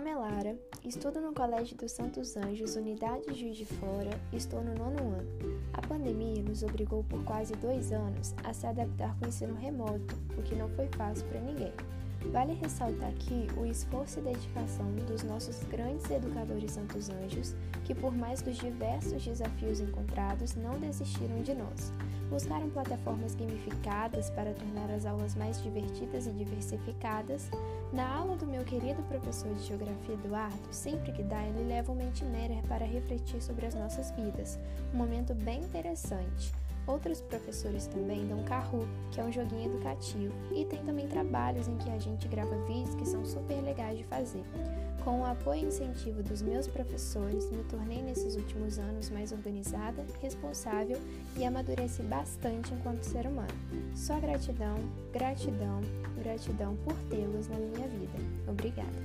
nome é Lara, estudo no Colégio dos Santos Anjos, Unidade Juiz de Fora, e estou no nono ano. A pandemia nos obrigou por quase dois anos a se adaptar com o ensino remoto, o que não foi fácil para ninguém. Vale ressaltar aqui o esforço e dedicação dos nossos grandes educadores Santos Anjos, que, por mais dos diversos desafios encontrados, não desistiram de nós. Buscaram plataformas gamificadas para tornar as aulas mais divertidas e diversificadas, na aula do meu querido professor de Geografia Eduardo, sempre que dá, ele leva o Mentimerer para refletir sobre as nossas vidas, um momento bem interessante. Outros professores também dão Kahoot, que é um joguinho educativo, e tem também trabalhos em que a gente grava vídeos que são super legais de fazer. Com o apoio e incentivo dos meus professores, me tornei nesses últimos anos mais organizada, responsável e amadureci bastante enquanto ser humano. Só gratidão, gratidão, gratidão por tê-los na minha vida. Obrigada.